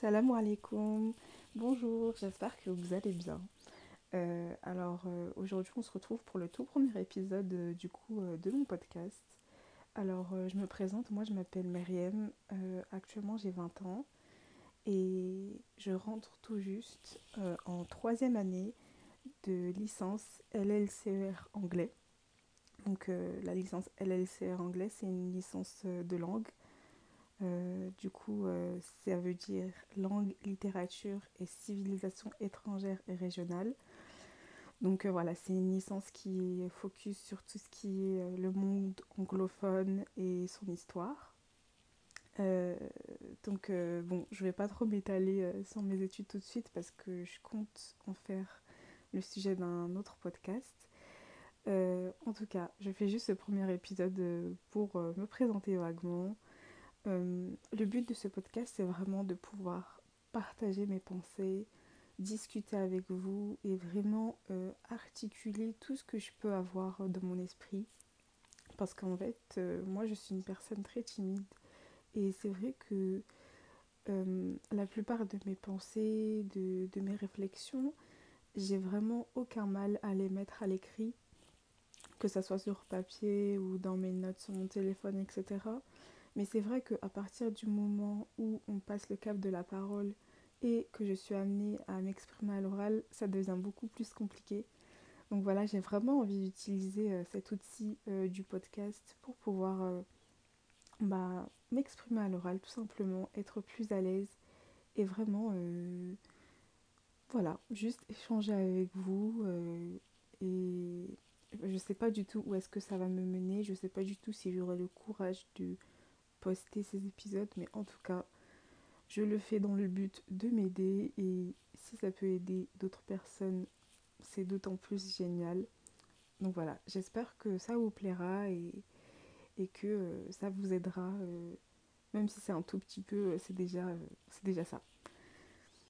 Salam alaikum. Bonjour, j'espère que vous allez bien. Euh, alors euh, aujourd'hui on se retrouve pour le tout premier épisode euh, du coup de mon podcast. Alors je me présente, moi je m'appelle Meriem, actuellement j'ai 20 ans et je rentre tout juste en troisième année de licence LLCR anglais. Donc la licence LLCR anglais c'est une licence de langue euh, du coup, euh, ça veut dire langue, littérature et civilisation étrangère et régionale. Donc euh, voilà, c'est une licence qui focus sur tout ce qui est le monde anglophone et son histoire. donc bon, je vais pas trop m'étaler sur mes études tout de suite parce que je compte en faire le sujet d'un autre podcast. en tout cas, je fais juste ce premier épisode pour me présenter vaguement, euh, le but de ce podcast, c'est vraiment de pouvoir partager mes pensées, discuter avec vous et vraiment euh, articuler tout ce que je peux avoir dans mon esprit. Parce qu'en fait, euh, moi, je suis une personne très timide. Et c'est vrai que la plupart de mes pensées, de, de mes réflexions, j'ai vraiment aucun mal à les mettre à l'écrit, que ce soit sur papier ou dans mes notes sur mon téléphone, etc. Mais c'est vrai qu'à partir du moment où on passe le cap de la parole et que je suis amenée à m'exprimer à l'oral, ça devient beaucoup plus compliqué. Donc voilà, j'ai vraiment envie d'utiliser euh, cet outil euh, du podcast pour pouvoir euh, bah, m'exprimer à l'oral tout simplement, être plus à l'aise et vraiment, voilà, juste échanger avec vous. et je ne sais pas du tout où est-ce que ça va me mener, je ne sais pas du tout si j'aurai le courage de poster ces épisodes, mais en tout cas, je le fais dans le but de m'aider et si ça peut aider d'autres personnes, c'est d'autant plus génial. Donc voilà, j'espère que ça vous plaira et, que euh, ça vous aidera, euh, même si c'est un tout petit peu, euh, c'est déjà, c'est déjà ça.